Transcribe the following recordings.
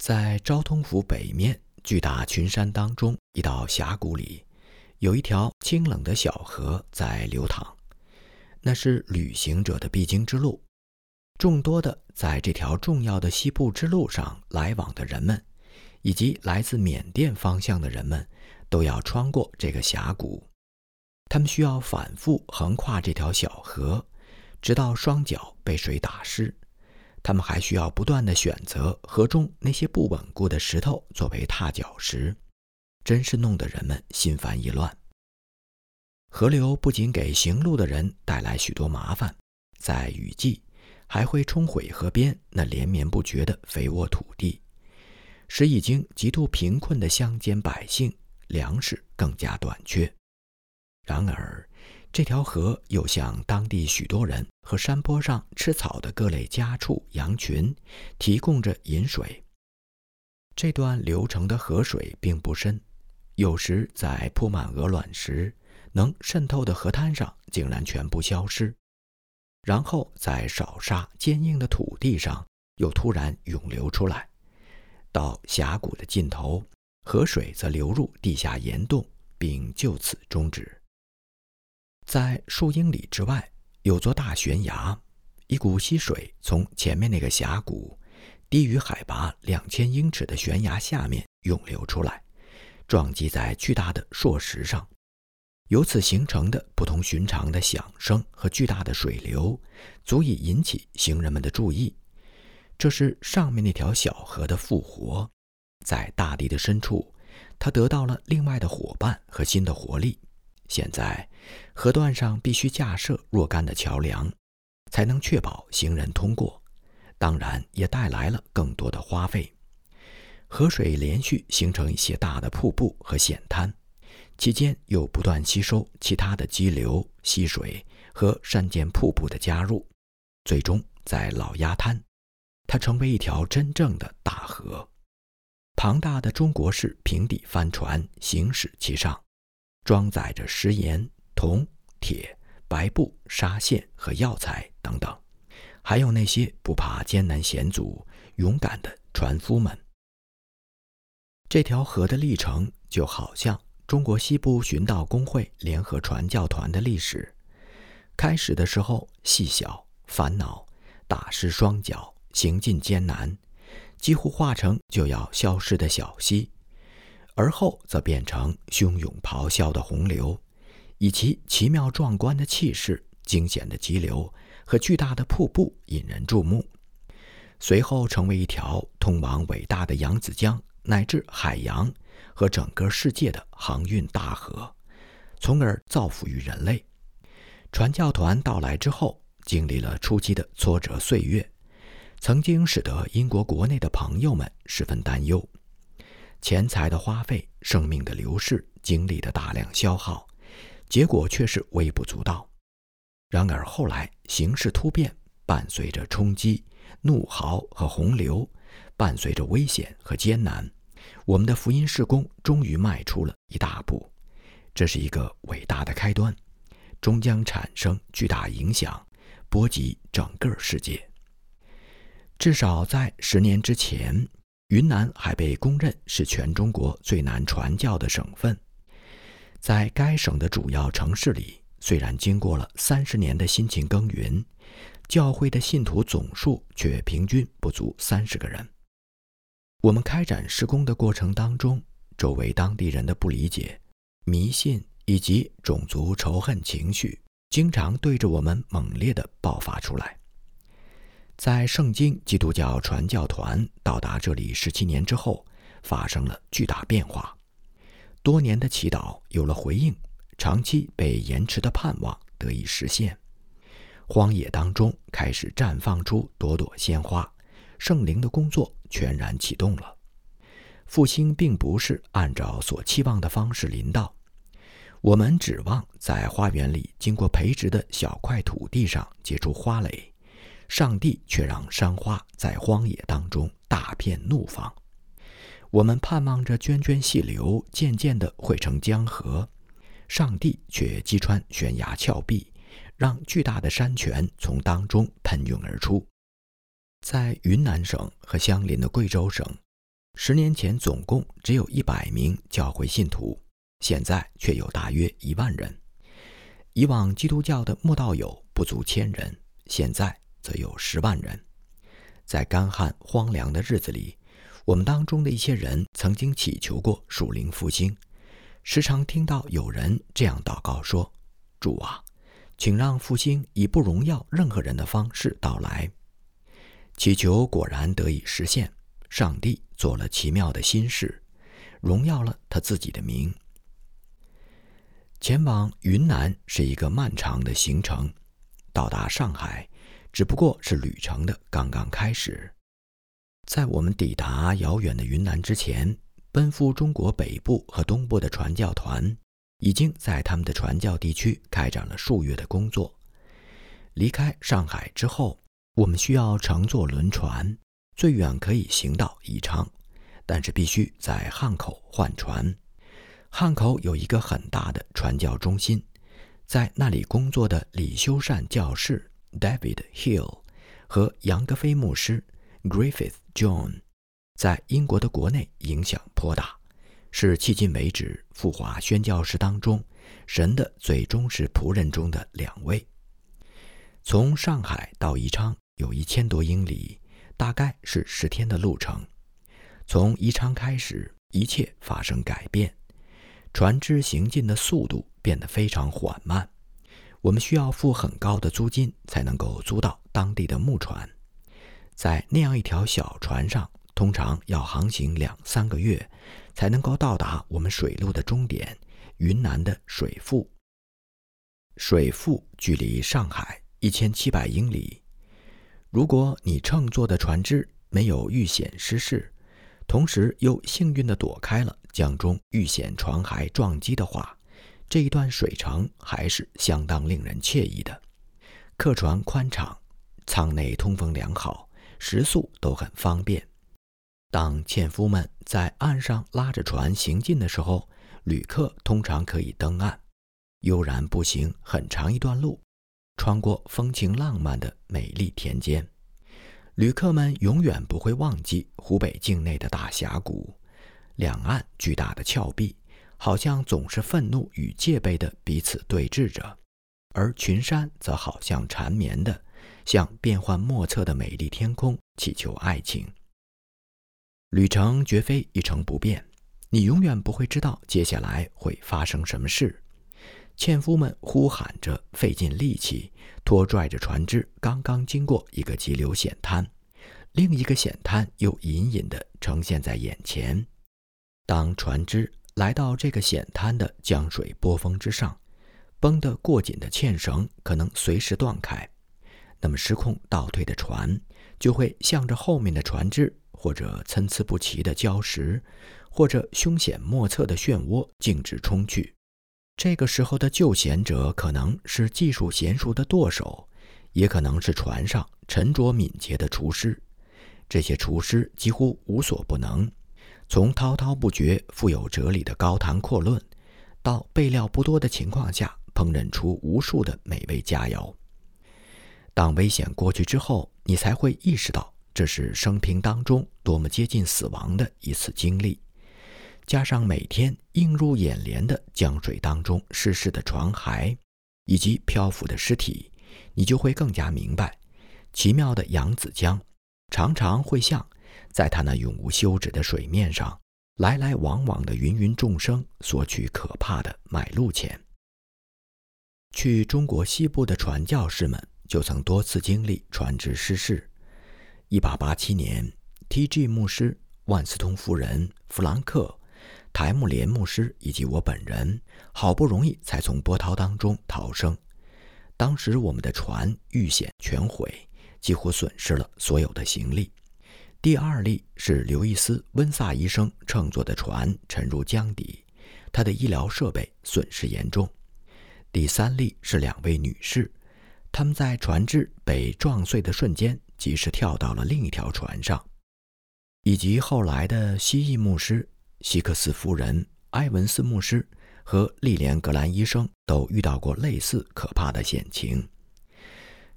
在昭通府北面巨大群山当中，一道峡谷里，有一条清冷的小河在流淌，那是旅行者的必经之路。众多的在这条重要的西部之路上来往的人们，以及来自缅甸方向的人们，都要穿过这个峡谷。他们需要反复横跨这条小河，直到双脚被水打湿。他们还需要不断地选择河中那些不稳固的石头作为踏脚石，真是弄得人们心烦意乱。河流不仅给行路的人带来许多麻烦，在雨季还会冲毁河边那连绵不绝的肥沃土地，使已经极度贫困的乡间百姓粮食更加短缺。然而，这条河又向当地许多人和山坡上吃草的各类家畜、羊群提供着饮水。这段流程的河水并不深，有时在铺满鹅卵石、能渗透的河滩上竟然全部消失，然后在少沙坚硬的土地上又突然涌流出来，到峡谷的尽头，河水则流入地下岩洞，并就此终止。在数英里之外，有座大悬崖，一股溪水从前面那个峡谷低于海拔两千英尺的悬崖下面涌流出来，撞击在巨大的硕石上，由此形成的不同寻常的响声和巨大的水流，足以引起行人们的注意。这是上面那条小河的复活，在大地的深处，它得到了另外的伙伴和新的活力。现在，河段上必须架设若干的桥梁，才能确保行人通过。当然，也带来了更多的花费。河水连续形成一些大的瀑布和险滩，期间又不断吸收其他的激流、溪水和山间瀑布的加入，最终在老鸭滩，它成为一条真正的大河。庞大的中国式平底帆船行驶其上。装载着食盐、铜、铁、白布、纱线和药材等等，还有那些不怕艰难险阻、勇敢的船夫们。这条河的历程就好像中国西部寻道工会联合传教团的历史。开始的时候细小、烦恼、打湿双脚、行进艰难，几乎化成就要消失的小溪。而后则变成汹涌咆哮的洪流，以其奇妙壮观的气势、惊险的急流和巨大的瀑布引人注目。随后成为一条通往伟大的扬子江乃至海洋和整个世界的航运大河，从而造福于人类。传教团到来之后，经历了初期的挫折岁月，曾经使得英国国内的朋友们十分担忧。钱财的花费、生命的流逝、精力的大量消耗，结果却是微不足道。然而后来形势突变，伴随着冲击、怒嚎和洪流，伴随着危险和艰难，我们的福音事工终于迈出了一大步。这是一个伟大的开端，终将产生巨大影响，波及整个世界。至少在十年之前。云南还被公认是全中国最难传教的省份，在该省的主要城市里，虽然经过了三十年的辛勤耕耘，教会的信徒总数却平均不足三十个人。我们开展施工的过程当中，周围当地人的不理解、迷信以及种族仇恨情绪，经常对着我们猛烈地爆发出来。在圣经基督教传教团到达这里十七年之后，发生了巨大变化。多年的祈祷有了回应，长期被延迟的盼望得以实现。荒野当中开始绽放出朵朵鲜花，圣灵的工作全然启动了。复兴并不是按照所期望的方式临到，我们指望在花园里经过培植的小块土地上结出花蕾。上帝却让山花在荒野当中大片怒放，我们盼望着涓涓细流渐渐地汇成江河，上帝却击穿悬崖峭壁，让巨大的山泉从当中喷涌而出。在云南省和相邻的贵州省，十年前总共只有一百名教会信徒，现在却有大约一万人。以往基督教的慕道友不足千人，现在则有十万人。在干旱荒凉的日子里，我们当中的一些人曾经祈求过属灵复兴，时常听到有人这样祷告说：“主啊，请让复兴以不荣耀任何人的方式到来。”祈求果然得以实现，上帝做了奇妙的心事，荣耀了他自己的名。前往云南是一个漫长的行程，到达上海只不过是旅程的刚刚开始。在我们抵达遥远的云南之前，奔赴中国北部和东部的传教团已经在他们的传教地区开展了数月的工作。离开上海之后，我们需要乘坐轮船，最远可以行到宜昌，但是必须在汉口换船。汉口有一个很大的传教中心，在那里工作的李修善教士 David Hill 和杨格菲牧师 Griffith John，在英国的国内影响颇大，是迄今为止赴华宣教士当中神的最忠实仆人中的两位。从上海到宜昌有一千多英里，大概是十天的路程。从宜昌开始，一切发生改变。船只行进的速度变得非常缓慢，我们需要付很高的租金才能够租到当地的木船。在那样一条小船上，通常要航行两三个月，才能够到达我们水路的终点——云南的水富。水富距离上海一千七百英里。如果你乘坐的船只没有遇险失事，同时又幸运地躲开了江中遇险船骸撞击的话，这一段水程还是相当令人惬意的。客船宽敞，舱内通风良好，食宿都很方便。当纤夫们在岸上拉着船行进的时候，旅客通常可以登岸，悠然步行很长一段路，穿过风情浪漫的美丽田间。旅客们永远不会忘记湖北境内的大峡谷，两岸巨大的峭壁，好像总是愤怒与戒备的彼此对峙着，而群山则好像缠绵的，向变幻莫测的美丽天空祈求爱情。旅程绝非一成不变，你永远不会知道接下来会发生什么事。纤夫们呼喊着，费尽力气。拖拽着船只，刚刚经过一个急流险滩，另一个险滩又隐隐地呈现在眼前。当船只来到这个险滩的江水波峰之上，绷得过紧的纤绳可能随时断开，那么失控倒退的船就会向着后面的船只，或者参差不齐的礁石，或者凶险莫测的漩涡径直冲去。这个时候的救险者可能是技术娴熟的舵手，也可能是船上沉着敏捷的厨师。这些厨师几乎无所不能，从滔滔不绝、富有哲理的高谈阔论，到备料不多的情况下烹饪出无数的美味佳肴。当危险过去之后，你才会意识到这是生平当中多么接近死亡的一次经历。加上每天映入眼帘的江水当中逝世的船骸，以及漂浮的尸体，你就会更加明白，奇妙的扬子江常常会像在他那永无休止的水面上来来往往的芸芸众生索取可怕的买路钱。去中国西部的传教士们就曾多次经历船只失事。1887年，T.G. 牧师、万斯通夫人、弗兰克。台木连牧师以及我本人好不容易才从波涛当中逃生。当时我们的船遇险全毁，几乎损失了所有的行李。第二例是刘易斯·温萨医生乘坐的船沉入江底，他的医疗设备损失严重。第三例是两位女士，她们在船只被撞碎的瞬间及时跳到了另一条船上，以及后来的蜥蜴牧师。希克斯夫人、埃文斯牧师和莉莲·格兰医生都遇到过类似可怕的险情。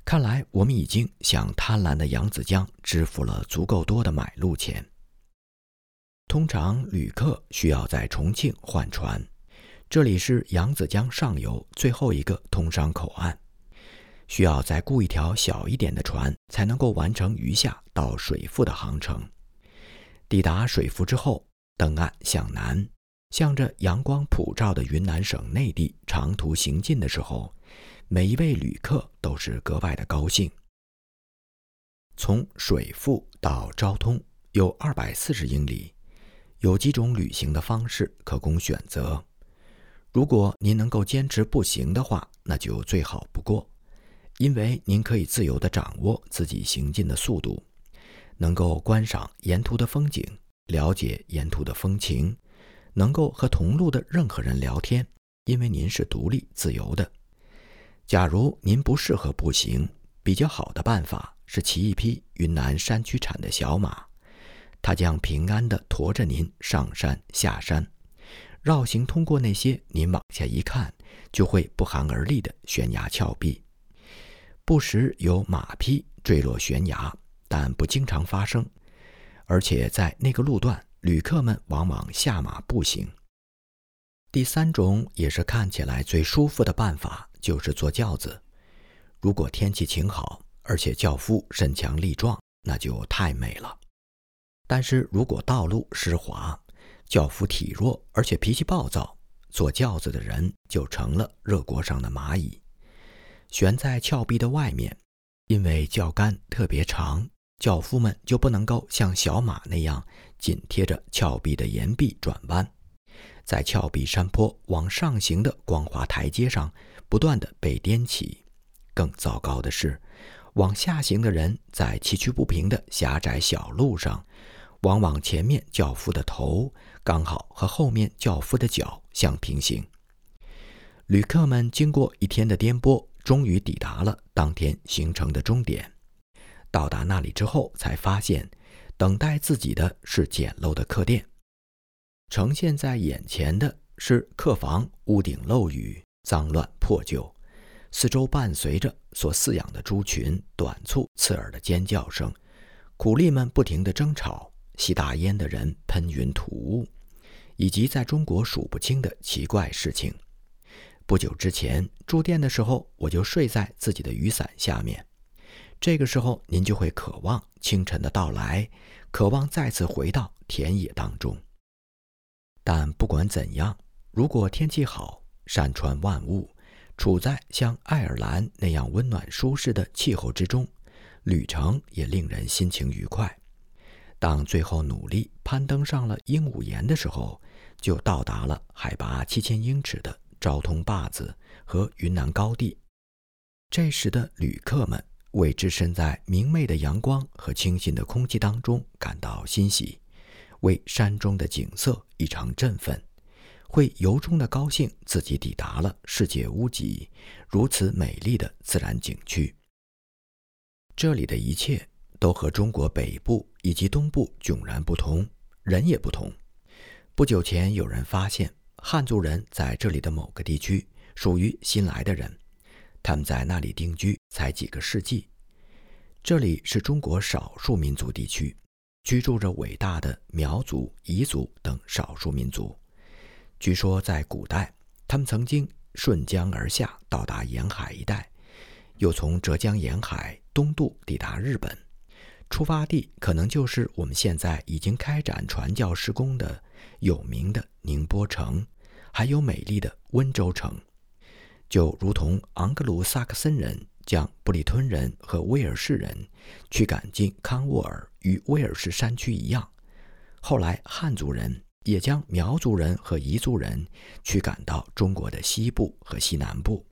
看来，我们已经向贪婪的扬子江支付了足够多的买路钱。通常旅客需要在重庆换船，这里是扬子江上游最后一个通商口岸，需要再雇一条小一点的船才能够完成余下到水富的航程。抵达水富之后，登岸向南，向着阳光普照的云南省内地长途行进的时候，每一位旅客都是格外的高兴。从水富到昭通有二百四十英里，有几种旅行的方式可供选择。如果您能够坚持步行的话，那就最好不过，因为您可以自由地掌握自己行进的速度，能够观赏沿途的风景，了解沿途的风情，能够和同路的任何人聊天，因为您是独立自由的。假如您不适合步行，比较好的办法。是骑一匹云南山区产的小马，它将平安地驮着您上山下山，绕行通过那些您往下一看就会不寒而栗的悬崖峭壁。不时有马匹坠落悬崖，但不经常发生。而且在那个路段，旅客们往往下马步行。第三种也是看起来最舒服的办法，就是坐轿子。如果天气晴好。而且轿夫身强力壮，那就太美了。但是如果道路湿滑，轿夫体弱，而且脾气暴躁，坐轿子的人就成了热锅上的蚂蚁，悬在峭壁的外面。因为轿杆特别长，轿夫们就不能够像小马那样紧贴着峭壁的岩壁转弯，在峭壁山坡往上行的光滑台阶上不断的被颠起。更糟糕的是。往下行的人在崎岖不平的狭窄小路上，往往前面轿夫的头刚好和后面轿夫的脚相平行。旅客们经过一天的颠簸，终于抵达了当天行程的终点。到达那里之后，才发现等待自己的是简陋的客店。呈现在眼前的是客房屋顶漏雨、脏乱破旧。四周伴随着所饲养的猪群短促刺耳的尖叫声，苦力们不停地争吵，吸大烟的人喷云吐雾，以及在中国数不清的奇怪事情。不久之前住店的时候，我就睡在自己的雨伞下面。这个时候，您就会渴望清晨的到来，渴望再次回到田野当中。但不管怎样，如果天气好，山川万物。处在像爱尔兰那样温暖舒适的气候之中，旅程也令人心情愉快。当最后努力攀登上了鹦鹉岩的时候，就到达了海拔七千英尺的昭通坝子和云南高地。这时的旅客们为置身在明媚的阳光和清新的空气当中感到欣喜，为山中的景色异常振奋。会由衷的高兴自己抵达了世界屋脊，如此美丽的自然景区。这里的一切都和中国北部以及东部迥然不同，人也不同。不久前有人发现，汉族人在这里的某个地区属于新来的人，他们在那里定居才几个世纪。这里是中国少数民族地区，居住着伟大的苗族、彝族等少数民族。据说在古代，他们曾经顺江而下，到达沿海一带，又从浙江沿海东渡抵达日本。出发地可能就是我们现在已经开展传教施工的有名的宁波城，还有美丽的温州城。就如同昂格鲁萨克森人将布里吞人和威尔士人驱赶进康沃尔与威尔士山区一样，后来汉族人。也将苗族人和彝族人驱赶到中国的西部和西南部，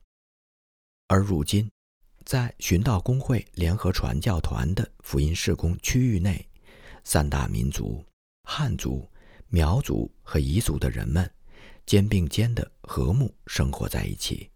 而如今，在寻道公会联合传教团的福音事工区域内，三大民族——汉族、苗族和彝族的人们，肩并肩的和睦生活在一起。